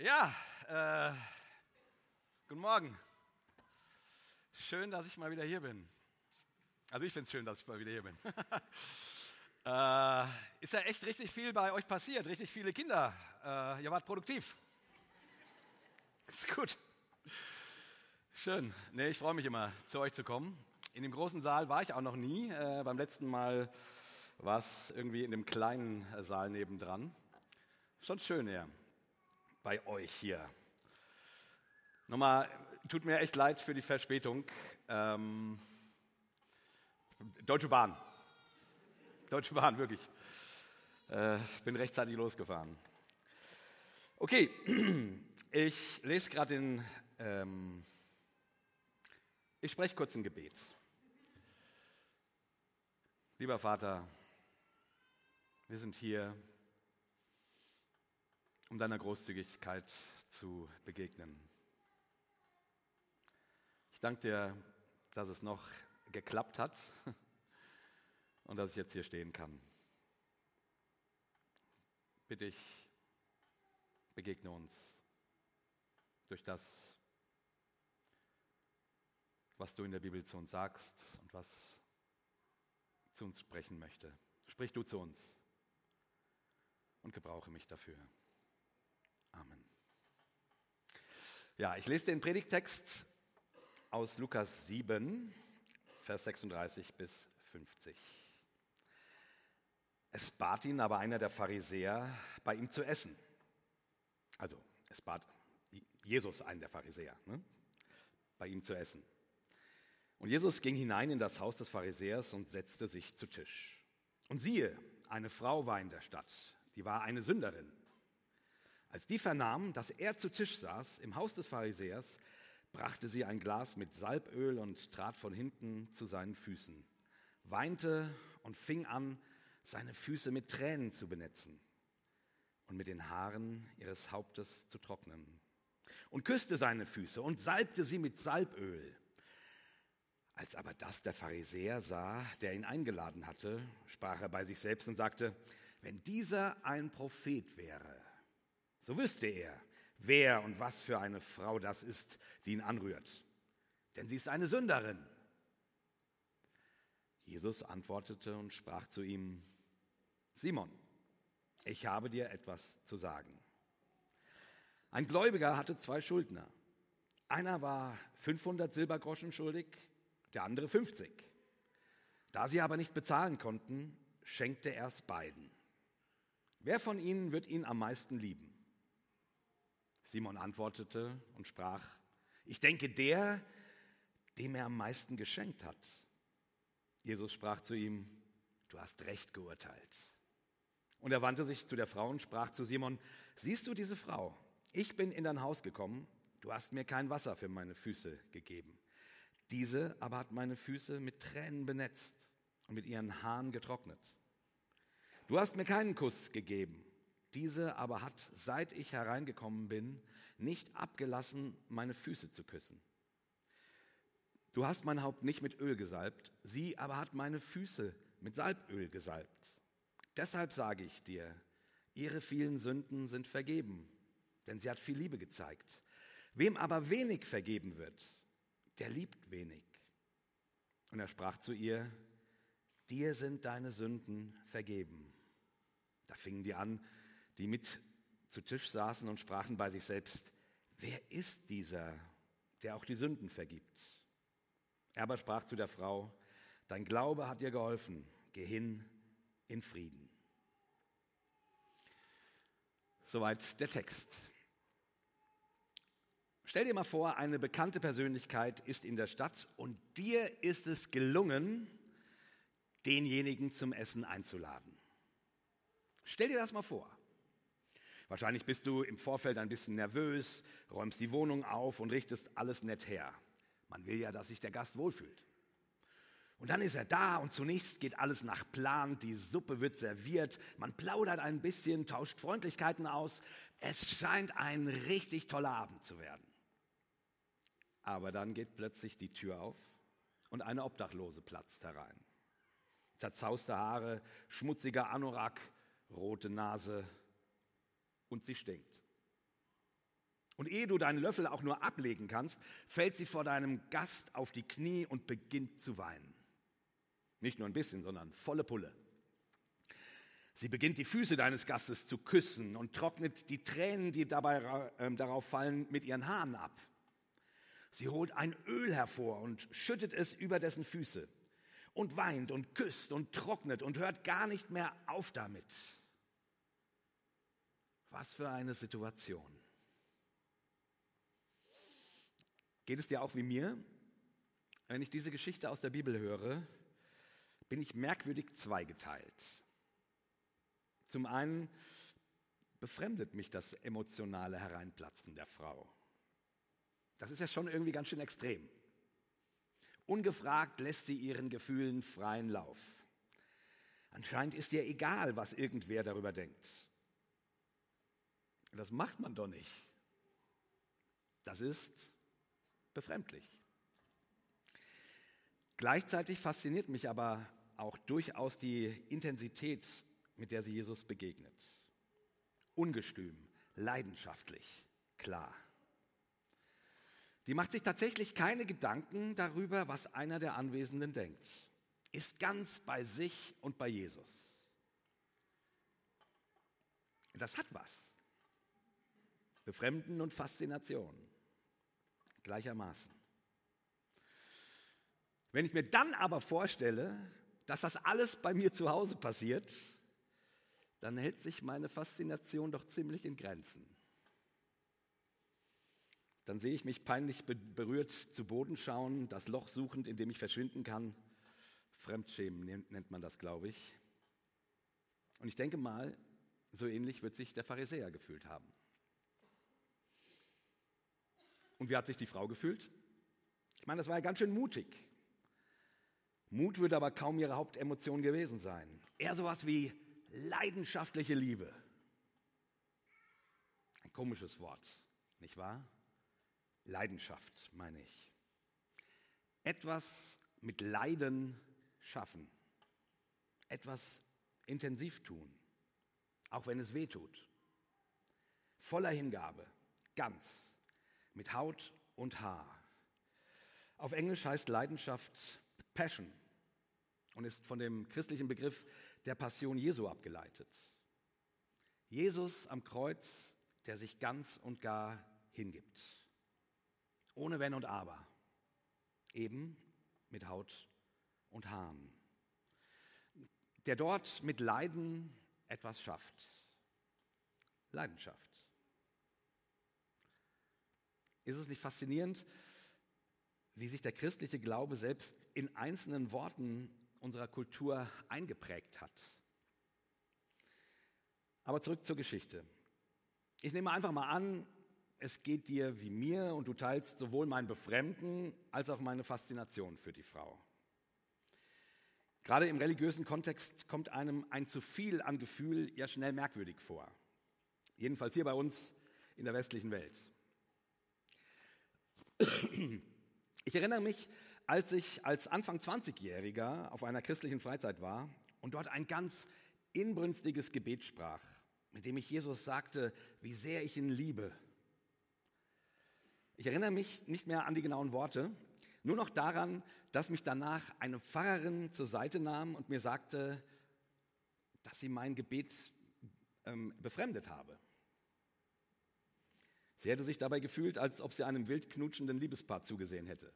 Ja, äh, guten Morgen. Schön, dass ich mal wieder hier bin. Also ich finde es schön, dass ich mal wieder hier bin. äh, ist ja echt richtig viel bei euch passiert, richtig viele Kinder. Äh, ihr wart produktiv. Ist gut. Schön. Nee, ich freue mich immer, zu euch zu kommen. In dem großen Saal war ich auch noch nie. Äh, beim letzten Mal war es irgendwie in dem kleinen Saal nebendran. Schon schön, ja bei euch hier. Nochmal, tut mir echt leid für die Verspätung. Ähm, Deutsche Bahn. Deutsche Bahn, wirklich. Äh, bin rechtzeitig losgefahren. Okay, ich lese gerade den. Ähm, ich spreche kurz ein Gebet. Lieber Vater, wir sind hier um deiner Großzügigkeit zu begegnen. Ich danke dir, dass es noch geklappt hat und dass ich jetzt hier stehen kann. Bitte ich, begegne uns durch das, was du in der Bibel zu uns sagst und was zu uns sprechen möchte. Sprich du zu uns und gebrauche mich dafür. Amen. Ja, ich lese den Predigtext aus Lukas 7, Vers 36 bis 50. Es bat ihn aber einer der Pharisäer, bei ihm zu essen. Also, es bat Jesus, einen der Pharisäer, ne? bei ihm zu essen. Und Jesus ging hinein in das Haus des Pharisäers und setzte sich zu Tisch. Und siehe, eine Frau war in der Stadt, die war eine Sünderin. Als die vernahmen, dass er zu Tisch saß im Haus des Pharisäers, brachte sie ein Glas mit Salböl und trat von hinten zu seinen Füßen, weinte und fing an, seine Füße mit Tränen zu benetzen und mit den Haaren ihres Hauptes zu trocknen. Und küsste seine Füße und salbte sie mit Salböl. Als aber das der Pharisäer sah, der ihn eingeladen hatte, sprach er bei sich selbst und sagte, wenn dieser ein Prophet wäre, so wüsste er, wer und was für eine Frau das ist, die ihn anrührt. Denn sie ist eine Sünderin. Jesus antwortete und sprach zu ihm, Simon, ich habe dir etwas zu sagen. Ein Gläubiger hatte zwei Schuldner. Einer war 500 Silbergroschen schuldig, der andere 50. Da sie aber nicht bezahlen konnten, schenkte er es beiden. Wer von ihnen wird ihn am meisten lieben? Simon antwortete und sprach, ich denke der, dem er am meisten geschenkt hat. Jesus sprach zu ihm, du hast recht geurteilt. Und er wandte sich zu der Frau und sprach zu Simon, siehst du diese Frau? Ich bin in dein Haus gekommen, du hast mir kein Wasser für meine Füße gegeben. Diese aber hat meine Füße mit Tränen benetzt und mit ihren Haaren getrocknet. Du hast mir keinen Kuss gegeben diese aber hat, seit ich hereingekommen bin, nicht abgelassen, meine Füße zu küssen. Du hast mein Haupt nicht mit Öl gesalbt, sie aber hat meine Füße mit Salböl gesalbt. Deshalb sage ich dir, ihre vielen Sünden sind vergeben, denn sie hat viel Liebe gezeigt. Wem aber wenig vergeben wird, der liebt wenig. Und er sprach zu ihr, dir sind deine Sünden vergeben. Da fingen die an, die mit zu Tisch saßen und sprachen bei sich selbst, wer ist dieser, der auch die Sünden vergibt? Er aber sprach zu der Frau, dein Glaube hat dir geholfen, geh hin in Frieden. Soweit der Text. Stell dir mal vor, eine bekannte Persönlichkeit ist in der Stadt und dir ist es gelungen, denjenigen zum Essen einzuladen. Stell dir das mal vor. Wahrscheinlich bist du im Vorfeld ein bisschen nervös, räumst die Wohnung auf und richtest alles nett her. Man will ja, dass sich der Gast wohlfühlt. Und dann ist er da und zunächst geht alles nach Plan, die Suppe wird serviert, man plaudert ein bisschen, tauscht Freundlichkeiten aus. Es scheint ein richtig toller Abend zu werden. Aber dann geht plötzlich die Tür auf und eine Obdachlose platzt herein. Zerzauste Haare, schmutziger Anorak, rote Nase, und sie stinkt. Und ehe du deinen Löffel auch nur ablegen kannst, fällt sie vor deinem Gast auf die Knie und beginnt zu weinen. Nicht nur ein bisschen, sondern volle Pulle. Sie beginnt die Füße deines Gastes zu küssen und trocknet die Tränen, die dabei äh, darauf fallen, mit ihren Haaren ab. Sie holt ein Öl hervor und schüttet es über dessen Füße und weint und küsst und trocknet und hört gar nicht mehr auf damit. Was für eine Situation. Geht es dir auch wie mir? Wenn ich diese Geschichte aus der Bibel höre, bin ich merkwürdig zweigeteilt. Zum einen befremdet mich das emotionale Hereinplatzen der Frau. Das ist ja schon irgendwie ganz schön extrem. Ungefragt lässt sie ihren Gefühlen freien Lauf. Anscheinend ist ihr egal, was irgendwer darüber denkt. Das macht man doch nicht. Das ist befremdlich. Gleichzeitig fasziniert mich aber auch durchaus die Intensität, mit der sie Jesus begegnet. Ungestüm, leidenschaftlich, klar. Die macht sich tatsächlich keine Gedanken darüber, was einer der Anwesenden denkt. Ist ganz bei sich und bei Jesus. Das hat was. Befremden und Faszination gleichermaßen. Wenn ich mir dann aber vorstelle, dass das alles bei mir zu Hause passiert, dann hält sich meine Faszination doch ziemlich in Grenzen. Dann sehe ich mich peinlich berührt zu Boden schauen, das Loch suchend, in dem ich verschwinden kann. Fremdschämen nennt man das, glaube ich. Und ich denke mal, so ähnlich wird sich der Pharisäer gefühlt haben. Und wie hat sich die Frau gefühlt? Ich meine, das war ja ganz schön mutig. Mut würde aber kaum ihre Hauptemotion gewesen sein. Eher sowas wie leidenschaftliche Liebe. Ein komisches Wort, nicht wahr? Leidenschaft, meine ich. Etwas mit Leiden schaffen. Etwas intensiv tun, auch wenn es weh tut. Voller Hingabe, ganz mit Haut und Haar. Auf Englisch heißt Leidenschaft Passion und ist von dem christlichen Begriff der Passion Jesu abgeleitet. Jesus am Kreuz, der sich ganz und gar hingibt. Ohne Wenn und Aber. Eben mit Haut und Haaren. Der dort mit Leiden etwas schafft. Leidenschaft. Ist es nicht faszinierend, wie sich der christliche Glaube selbst in einzelnen Worten unserer Kultur eingeprägt hat? Aber zurück zur Geschichte. Ich nehme einfach mal an, es geht dir wie mir und du teilst sowohl mein Befremden als auch meine Faszination für die Frau. Gerade im religiösen Kontext kommt einem ein zu viel an Gefühl ja schnell merkwürdig vor. Jedenfalls hier bei uns in der westlichen Welt. Ich erinnere mich, als ich als Anfang 20-Jähriger auf einer christlichen Freizeit war und dort ein ganz inbrünstiges Gebet sprach, mit dem ich Jesus sagte, wie sehr ich ihn liebe. Ich erinnere mich nicht mehr an die genauen Worte, nur noch daran, dass mich danach eine Pfarrerin zur Seite nahm und mir sagte, dass sie mein Gebet ähm, befremdet habe. Sie hätte sich dabei gefühlt, als ob sie einem wild knutschenden Liebespaar zugesehen hätte.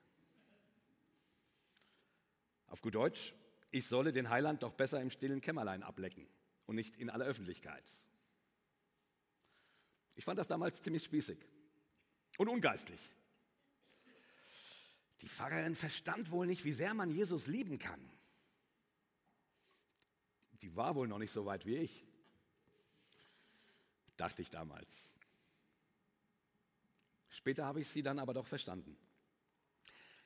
Auf gut Deutsch, ich solle den Heiland doch besser im stillen Kämmerlein ablecken und nicht in aller Öffentlichkeit. Ich fand das damals ziemlich spießig und ungeistlich. Die Pfarrerin verstand wohl nicht, wie sehr man Jesus lieben kann. Die war wohl noch nicht so weit wie ich, dachte ich damals. Später habe ich sie dann aber doch verstanden.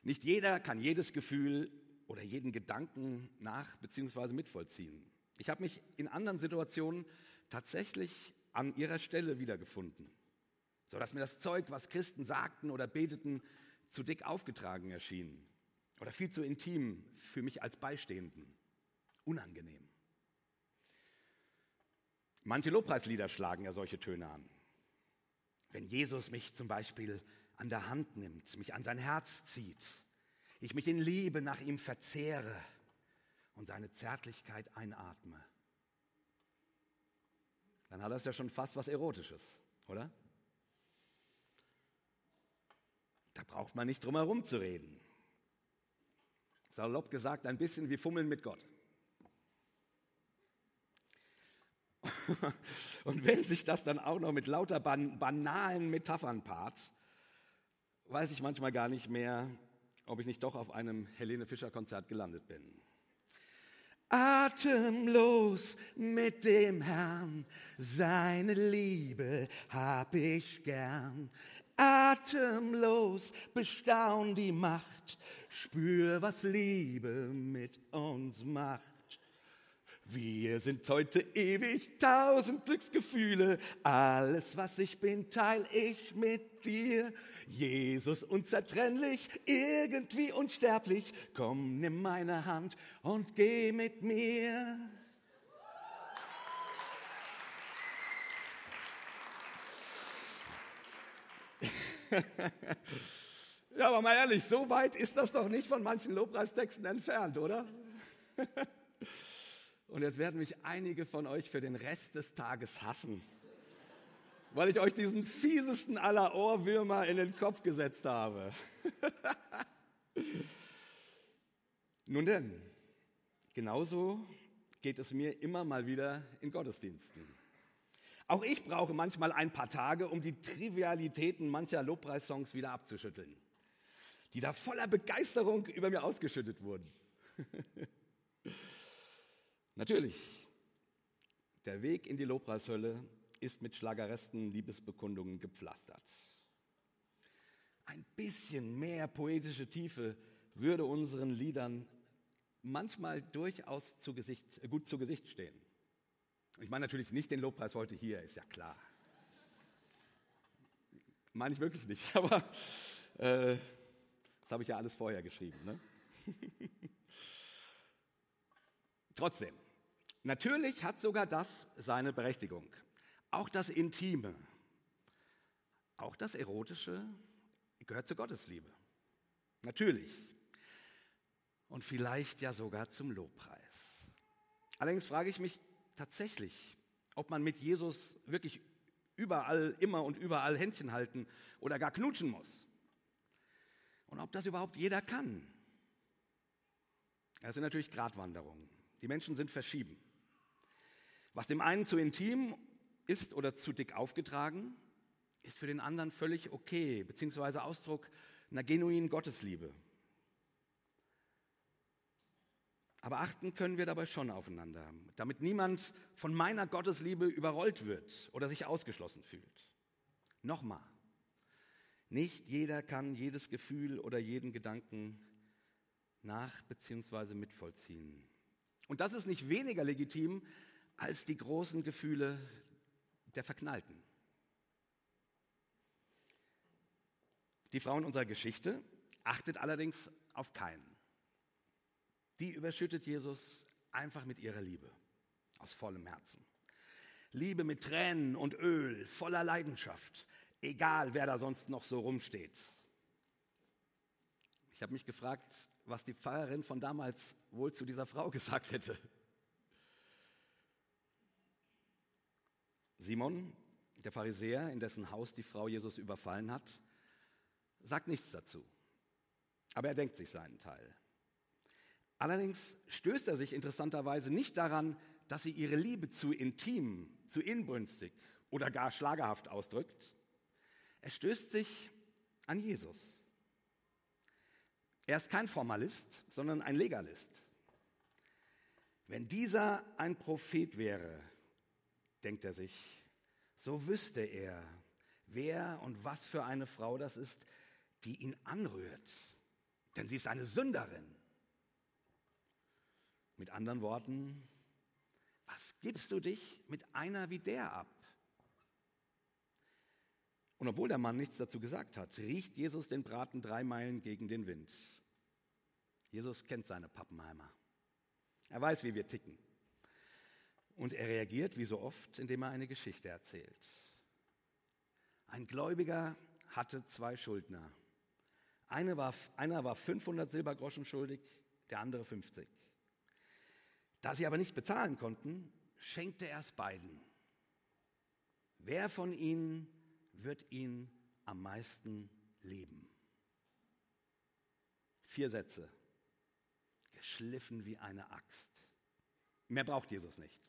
Nicht jeder kann jedes Gefühl oder jeden Gedanken nach bzw. mitvollziehen. Ich habe mich in anderen Situationen tatsächlich an ihrer Stelle wiedergefunden, sodass mir das Zeug, was Christen sagten oder beteten, zu dick aufgetragen erschien oder viel zu intim für mich als Beistehenden. Unangenehm. Manche Lobpreislieder schlagen ja solche Töne an. Wenn Jesus mich zum Beispiel an der Hand nimmt, mich an sein Herz zieht, ich mich in Liebe nach ihm verzehre und seine Zärtlichkeit einatme, dann hat das ja schon fast was Erotisches, oder? Da braucht man nicht drum herum zu reden. Salopp gesagt, ein bisschen wie Fummeln mit Gott. Und wenn sich das dann auch noch mit lauter ban banalen Metaphern paart, weiß ich manchmal gar nicht mehr, ob ich nicht doch auf einem Helene Fischer Konzert gelandet bin. Atemlos mit dem Herrn, seine Liebe hab ich gern. Atemlos bestaun die Macht, spür, was Liebe mit uns macht. Wir sind heute ewig, tausend Glücksgefühle. Alles, was ich bin, teil ich mit dir. Jesus unzertrennlich, irgendwie unsterblich. Komm, nimm meine Hand und geh mit mir. ja, aber mal ehrlich, so weit ist das doch nicht von manchen Lobpreistexten entfernt, oder? Und jetzt werden mich einige von euch für den Rest des Tages hassen, weil ich euch diesen fiesesten aller Ohrwürmer in den Kopf gesetzt habe. Nun denn, genauso geht es mir immer mal wieder in Gottesdiensten. Auch ich brauche manchmal ein paar Tage, um die Trivialitäten mancher Lobpreissongs wieder abzuschütteln, die da voller Begeisterung über mir ausgeschüttet wurden. Natürlich, der Weg in die Lobpreishölle ist mit schlageresten Liebesbekundungen gepflastert. Ein bisschen mehr poetische Tiefe würde unseren Liedern manchmal durchaus zu Gesicht, äh, gut zu Gesicht stehen. Ich meine natürlich nicht den Lobpreis heute hier, ist ja klar. Meine ich wirklich nicht, aber äh, das habe ich ja alles vorher geschrieben. Ne? Trotzdem, Natürlich hat sogar das seine Berechtigung. Auch das Intime, auch das Erotische gehört zur Gottesliebe. Natürlich. Und vielleicht ja sogar zum Lobpreis. Allerdings frage ich mich tatsächlich, ob man mit Jesus wirklich überall, immer und überall Händchen halten oder gar knutschen muss. Und ob das überhaupt jeder kann. Das sind natürlich Gratwanderungen. Die Menschen sind verschieden. Was dem einen zu intim ist oder zu dick aufgetragen, ist für den anderen völlig okay, beziehungsweise Ausdruck einer genuinen Gottesliebe. Aber achten können wir dabei schon aufeinander, damit niemand von meiner Gottesliebe überrollt wird oder sich ausgeschlossen fühlt. Nochmal, nicht jeder kann jedes Gefühl oder jeden Gedanken nach bzw. mitvollziehen. Und das ist nicht weniger legitim, als die großen Gefühle der Verknallten. Die Frau in unserer Geschichte achtet allerdings auf keinen. Die überschüttet Jesus einfach mit ihrer Liebe, aus vollem Herzen. Liebe mit Tränen und Öl, voller Leidenschaft, egal wer da sonst noch so rumsteht. Ich habe mich gefragt, was die Pfarrerin von damals wohl zu dieser Frau gesagt hätte. Simon, der Pharisäer, in dessen Haus die Frau Jesus überfallen hat, sagt nichts dazu. Aber er denkt sich seinen Teil. Allerdings stößt er sich interessanterweise nicht daran, dass sie ihre Liebe zu intim, zu inbrünstig oder gar schlagerhaft ausdrückt. Er stößt sich an Jesus. Er ist kein Formalist, sondern ein Legalist. Wenn dieser ein Prophet wäre, denkt er sich, so wüsste er, wer und was für eine Frau das ist, die ihn anrührt. Denn sie ist eine Sünderin. Mit anderen Worten, was gibst du dich mit einer wie der ab? Und obwohl der Mann nichts dazu gesagt hat, riecht Jesus den Braten drei Meilen gegen den Wind. Jesus kennt seine Pappenheimer. Er weiß, wie wir ticken. Und er reagiert wie so oft, indem er eine Geschichte erzählt. Ein Gläubiger hatte zwei Schuldner. Eine war, einer war 500 Silbergroschen schuldig, der andere 50. Da sie aber nicht bezahlen konnten, schenkte er es beiden. Wer von ihnen wird ihn am meisten lieben? Vier Sätze, geschliffen wie eine Axt. Mehr braucht Jesus nicht.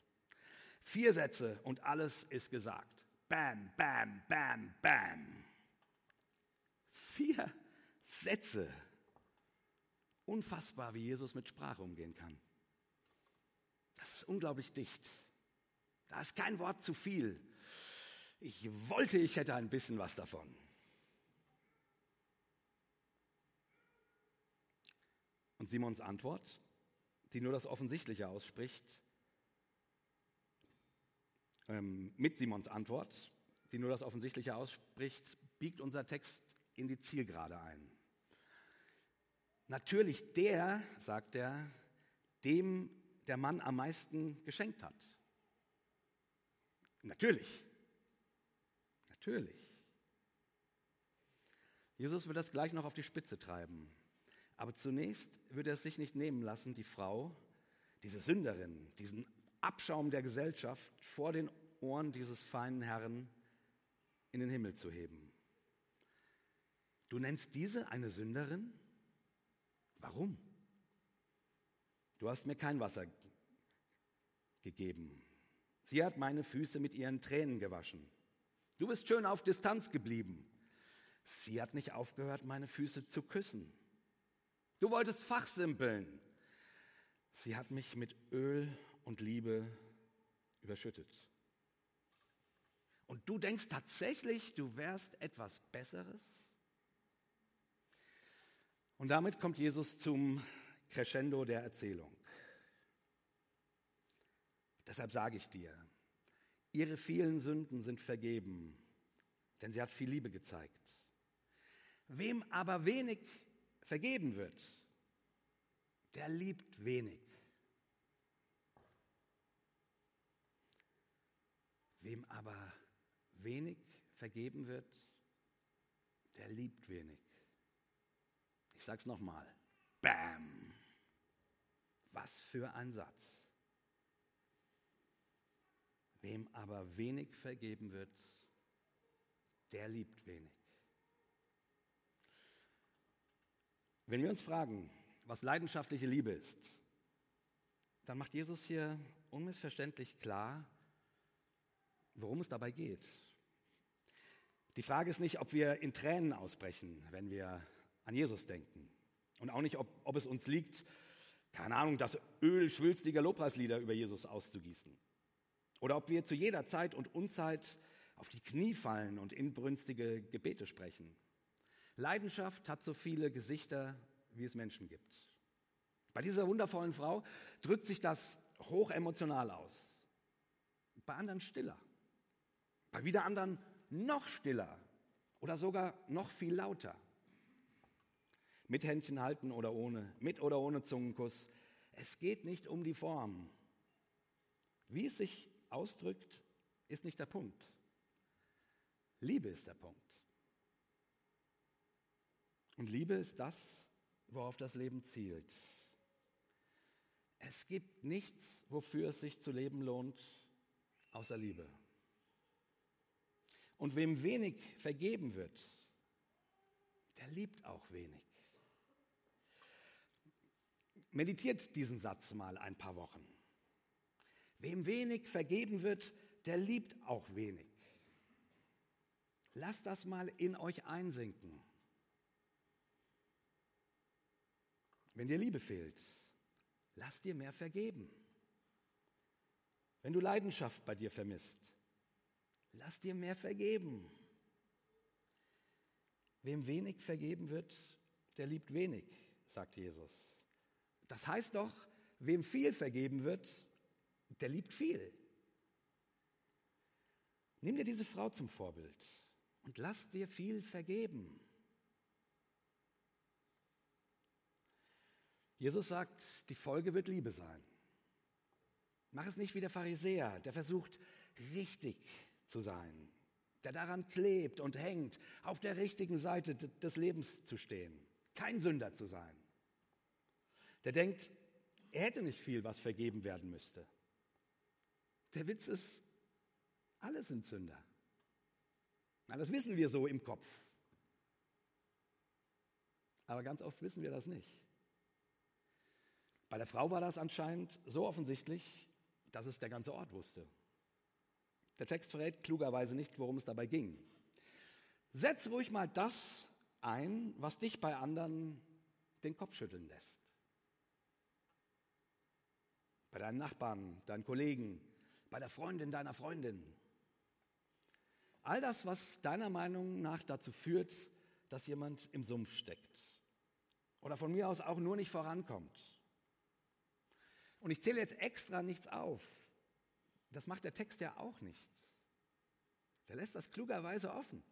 Vier Sätze und alles ist gesagt. Bam, bam, bam, bam. Vier Sätze. Unfassbar, wie Jesus mit Sprache umgehen kann. Das ist unglaublich dicht. Da ist kein Wort zu viel. Ich wollte, ich hätte ein bisschen was davon. Und Simons Antwort, die nur das Offensichtliche ausspricht, ähm, mit Simons Antwort, die nur das Offensichtliche ausspricht, biegt unser Text in die Zielgerade ein. Natürlich der, sagt er, dem der Mann am meisten geschenkt hat. Natürlich. Natürlich. Jesus wird das gleich noch auf die Spitze treiben. Aber zunächst wird er es sich nicht nehmen lassen, die Frau, diese Sünderin, diesen Abschaum der Gesellschaft vor den Ohren dieses feinen Herrn in den Himmel zu heben. Du nennst diese eine Sünderin? Warum? Du hast mir kein Wasser gegeben. Sie hat meine Füße mit ihren Tränen gewaschen. Du bist schön auf Distanz geblieben. Sie hat nicht aufgehört, meine Füße zu küssen. Du wolltest fachsimpeln. Sie hat mich mit Öl und Liebe überschüttet. Und du denkst tatsächlich, du wärst etwas Besseres? Und damit kommt Jesus zum Crescendo der Erzählung. Deshalb sage ich dir, ihre vielen Sünden sind vergeben, denn sie hat viel Liebe gezeigt. Wem aber wenig vergeben wird, der liebt wenig. Wem aber wenig vergeben wird, der liebt wenig. Ich sage es nochmal. Bam! Was für ein Satz. Wem aber wenig vergeben wird, der liebt wenig. Wenn wir uns fragen, was leidenschaftliche Liebe ist, dann macht Jesus hier unmissverständlich klar, worum es dabei geht. Die Frage ist nicht, ob wir in Tränen ausbrechen, wenn wir an Jesus denken. Und auch nicht, ob, ob es uns liegt, keine Ahnung, das Öl schwülstiger Lobpreislieder über Jesus auszugießen. Oder ob wir zu jeder Zeit und Unzeit auf die Knie fallen und inbrünstige Gebete sprechen. Leidenschaft hat so viele Gesichter, wie es Menschen gibt. Bei dieser wundervollen Frau drückt sich das hochemotional aus. Bei anderen stiller. Bei wieder anderen noch stiller oder sogar noch viel lauter mit Händchen halten oder ohne, mit oder ohne Zungenkuss. Es geht nicht um die Form. Wie es sich ausdrückt, ist nicht der Punkt. Liebe ist der Punkt. Und Liebe ist das, worauf das Leben zielt. Es gibt nichts, wofür es sich zu leben lohnt, außer Liebe. Und wem wenig vergeben wird, der liebt auch wenig. Meditiert diesen Satz mal ein paar Wochen. Wem wenig vergeben wird, der liebt auch wenig. Lasst das mal in euch einsinken. Wenn dir Liebe fehlt, lass dir mehr vergeben. Wenn du Leidenschaft bei dir vermisst, lass dir mehr vergeben. Wem wenig vergeben wird, der liebt wenig, sagt Jesus. Das heißt doch, wem viel vergeben wird, der liebt viel. Nimm dir diese Frau zum Vorbild und lass dir viel vergeben. Jesus sagt, die Folge wird Liebe sein. Mach es nicht wie der Pharisäer, der versucht, richtig zu sein. der daran klebt und hängt, auf der richtigen Seite des Lebens zu stehen, kein Sünder zu sein. Der denkt, er hätte nicht viel, was vergeben werden müsste. Der Witz ist, alle sind Sünder. Na, das wissen wir so im Kopf. Aber ganz oft wissen wir das nicht. Bei der Frau war das anscheinend so offensichtlich, dass es der ganze Ort wusste. Der Text verrät klugerweise nicht, worum es dabei ging. Setz ruhig mal das ein, was dich bei anderen den Kopf schütteln lässt. Bei deinen Nachbarn, deinen Kollegen, bei der Freundin deiner Freundin. All das, was deiner Meinung nach dazu führt, dass jemand im Sumpf steckt. Oder von mir aus auch nur nicht vorankommt. Und ich zähle jetzt extra nichts auf. Das macht der Text ja auch nicht. Der lässt das klugerweise offen.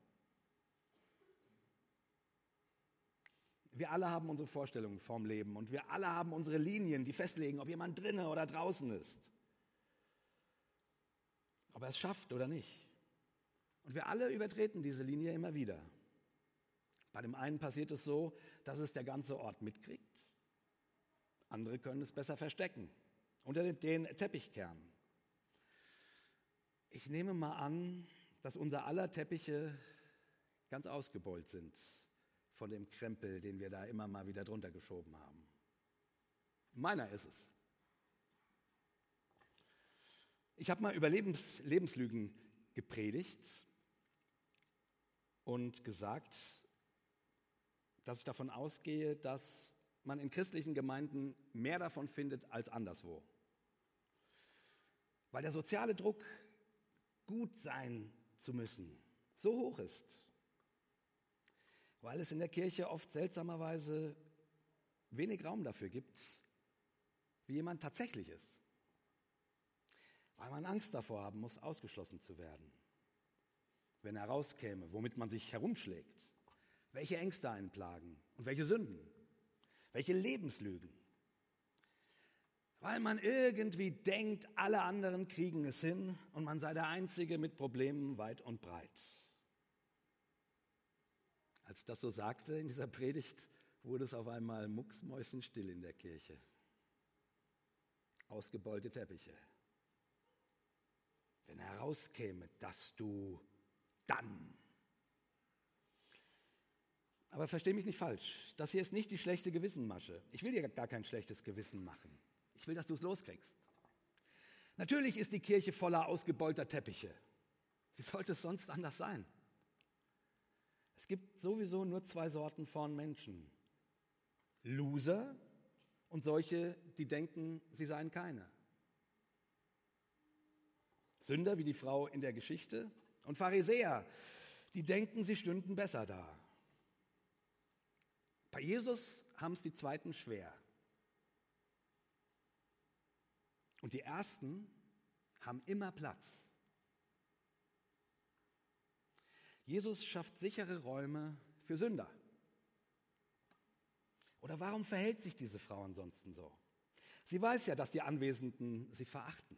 Wir alle haben unsere Vorstellungen vom Leben und wir alle haben unsere Linien, die festlegen, ob jemand drinnen oder draußen ist. Ob er es schafft oder nicht. Und wir alle übertreten diese Linie immer wieder. Bei dem einen passiert es so, dass es der ganze Ort mitkriegt. Andere können es besser verstecken, unter den Teppichkern. Ich nehme mal an, dass unser aller Teppiche ganz ausgebeult sind von dem Krempel, den wir da immer mal wieder drunter geschoben haben. Meiner ist es. Ich habe mal über Lebens, Lebenslügen gepredigt und gesagt, dass ich davon ausgehe, dass man in christlichen Gemeinden mehr davon findet als anderswo. Weil der soziale Druck, gut sein zu müssen, so hoch ist. Weil es in der Kirche oft seltsamerweise wenig Raum dafür gibt, wie jemand tatsächlich ist. Weil man Angst davor haben muss, ausgeschlossen zu werden. Wenn er rauskäme, womit man sich herumschlägt, welche Ängste einen plagen und welche Sünden welche Lebenslügen. Weil man irgendwie denkt, alle anderen kriegen es hin und man sei der Einzige mit Problemen weit und breit. Als ich das so sagte in dieser Predigt, wurde es auf einmal mucksmäusenstill in der Kirche. Ausgebeulte Teppiche. Wenn herauskäme, dass du dann aber verstehe mich nicht falsch. Das hier ist nicht die schlechte Gewissenmasche. Ich will dir gar kein schlechtes Gewissen machen. Ich will, dass du es loskriegst. Natürlich ist die Kirche voller ausgebeulter Teppiche. Wie sollte es sonst anders sein? Es gibt sowieso nur zwei Sorten von Menschen. Loser und solche, die denken, sie seien keine. Sünder wie die Frau in der Geschichte und Pharisäer, die denken, sie stünden besser da. Bei Jesus haben es die Zweiten schwer. Und die Ersten haben immer Platz. Jesus schafft sichere Räume für Sünder. Oder warum verhält sich diese Frau ansonsten so? Sie weiß ja, dass die Anwesenden sie verachten.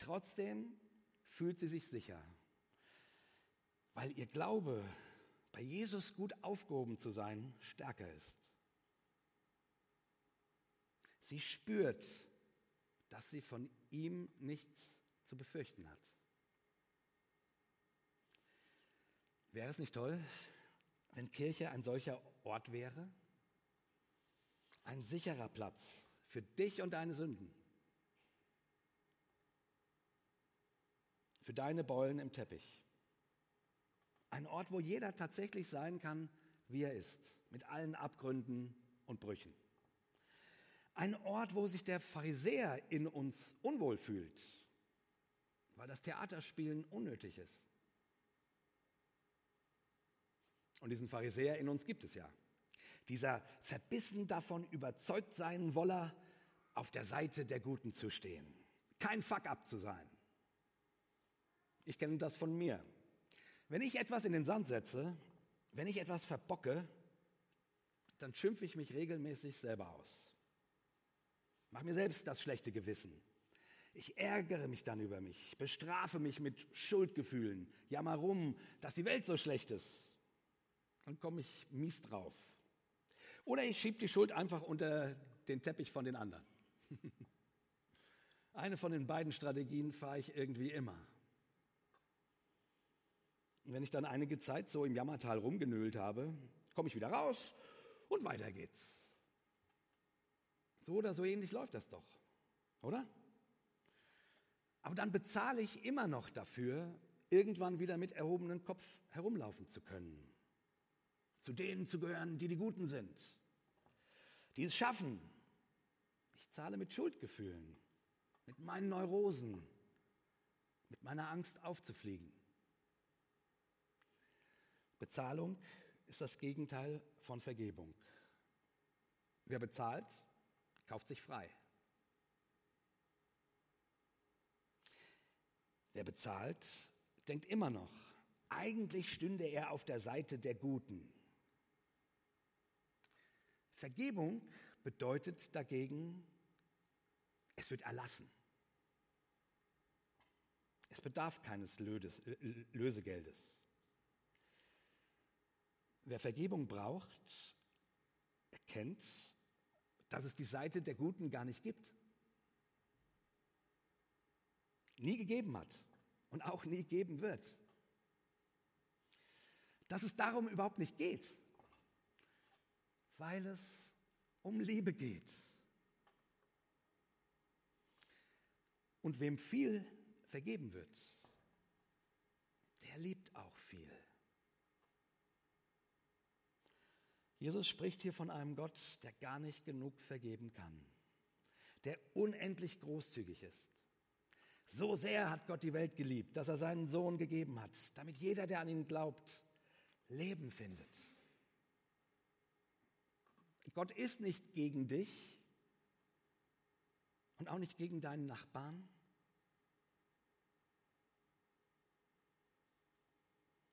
Trotzdem fühlt sie sich sicher, weil ihr Glaube bei Jesus gut aufgehoben zu sein, stärker ist. Sie spürt, dass sie von ihm nichts zu befürchten hat. Wäre es nicht toll, wenn Kirche ein solcher Ort wäre? Ein sicherer Platz für dich und deine Sünden. Für deine Beulen im Teppich. Ein Ort, wo jeder tatsächlich sein kann, wie er ist, mit allen Abgründen und Brüchen. Ein Ort, wo sich der Pharisäer in uns unwohl fühlt, weil das Theaterspielen unnötig ist. Und diesen Pharisäer in uns gibt es ja. Dieser verbissen davon überzeugt sein Woller, auf der Seite der Guten zu stehen. Kein Fuck-up zu sein. Ich kenne das von mir. Wenn ich etwas in den Sand setze, wenn ich etwas verbocke, dann schimpfe ich mich regelmäßig selber aus. Mach mir selbst das schlechte Gewissen. Ich ärgere mich dann über mich, bestrafe mich mit Schuldgefühlen, jammer rum, dass die Welt so schlecht ist. Dann komme ich mies drauf. Oder ich schiebe die Schuld einfach unter den Teppich von den anderen. Eine von den beiden Strategien fahre ich irgendwie immer. Und wenn ich dann einige Zeit so im Jammertal rumgenölt habe, komme ich wieder raus und weiter geht's. So oder so ähnlich läuft das doch, oder? Aber dann bezahle ich immer noch dafür, irgendwann wieder mit erhobenem Kopf herumlaufen zu können. Zu denen zu gehören, die die Guten sind, die es schaffen. Ich zahle mit Schuldgefühlen, mit meinen Neurosen, mit meiner Angst aufzufliegen. Bezahlung ist das Gegenteil von Vergebung. Wer bezahlt, kauft sich frei. Wer bezahlt, denkt immer noch, eigentlich stünde er auf der Seite der Guten. Vergebung bedeutet dagegen, es wird erlassen. Es bedarf keines Lösegeldes. Wer Vergebung braucht, erkennt, dass es die Seite der Guten gar nicht gibt. Nie gegeben hat und auch nie geben wird. Dass es darum überhaupt nicht geht, weil es um Liebe geht. Und wem viel vergeben wird, der liebt auch viel. Jesus spricht hier von einem Gott, der gar nicht genug vergeben kann, der unendlich großzügig ist. So sehr hat Gott die Welt geliebt, dass er seinen Sohn gegeben hat, damit jeder, der an ihn glaubt, Leben findet. Gott ist nicht gegen dich und auch nicht gegen deinen Nachbarn.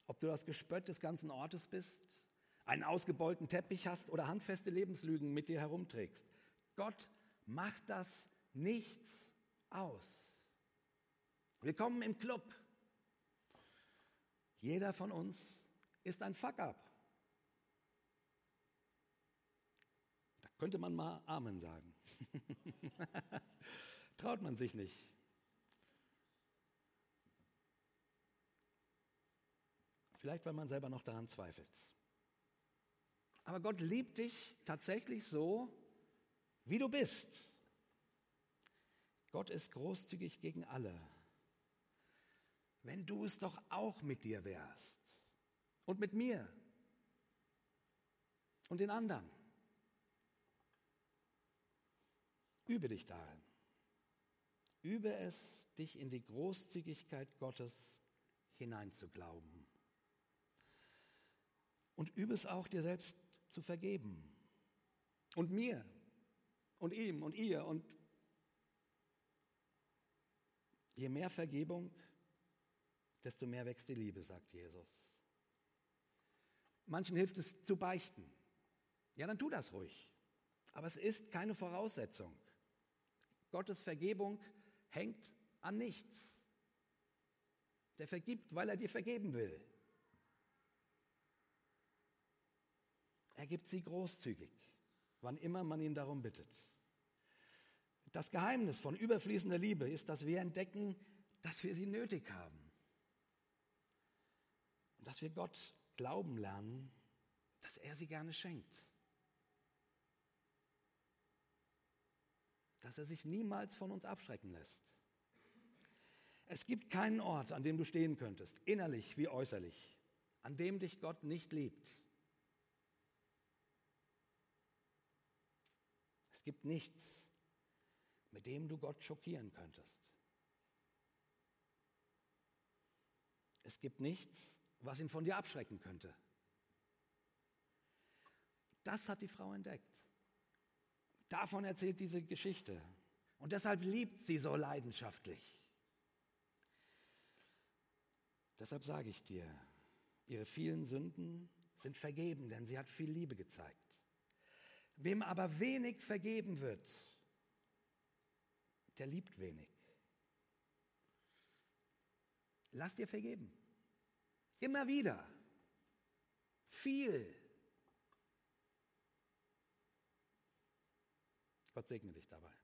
Ob du das Gespött des ganzen Ortes bist einen ausgebeulten Teppich hast oder handfeste Lebenslügen mit dir herumträgst. Gott macht das nichts aus. Willkommen im Club. Jeder von uns ist ein Fuck-up. Da könnte man mal Amen sagen. Traut man sich nicht. Vielleicht, weil man selber noch daran zweifelt. Aber Gott liebt dich tatsächlich so, wie du bist. Gott ist großzügig gegen alle. Wenn du es doch auch mit dir wärst und mit mir und den anderen. Übe dich darin. Übe es, dich in die Großzügigkeit Gottes hineinzuglauben. Und übe es auch dir selbst zu vergeben. Und mir und ihm und ihr. Und je mehr Vergebung, desto mehr wächst die Liebe, sagt Jesus. Manchen hilft es zu beichten. Ja, dann tu das ruhig. Aber es ist keine Voraussetzung. Gottes Vergebung hängt an nichts. Der vergibt, weil er dir vergeben will. Er gibt sie großzügig, wann immer man ihn darum bittet. Das Geheimnis von überfließender Liebe ist, dass wir entdecken, dass wir sie nötig haben. Und dass wir Gott glauben lernen, dass er sie gerne schenkt. Dass er sich niemals von uns abschrecken lässt. Es gibt keinen Ort, an dem du stehen könntest, innerlich wie äußerlich, an dem dich Gott nicht liebt. Gibt nichts, mit dem du Gott schockieren könntest. Es gibt nichts, was ihn von dir abschrecken könnte. Das hat die Frau entdeckt. Davon erzählt diese Geschichte. Und deshalb liebt sie so leidenschaftlich. Deshalb sage ich dir, ihre vielen Sünden sind vergeben, denn sie hat viel Liebe gezeigt. Wem aber wenig vergeben wird, der liebt wenig. Lass dir vergeben. Immer wieder. Viel. Gott segne dich dabei.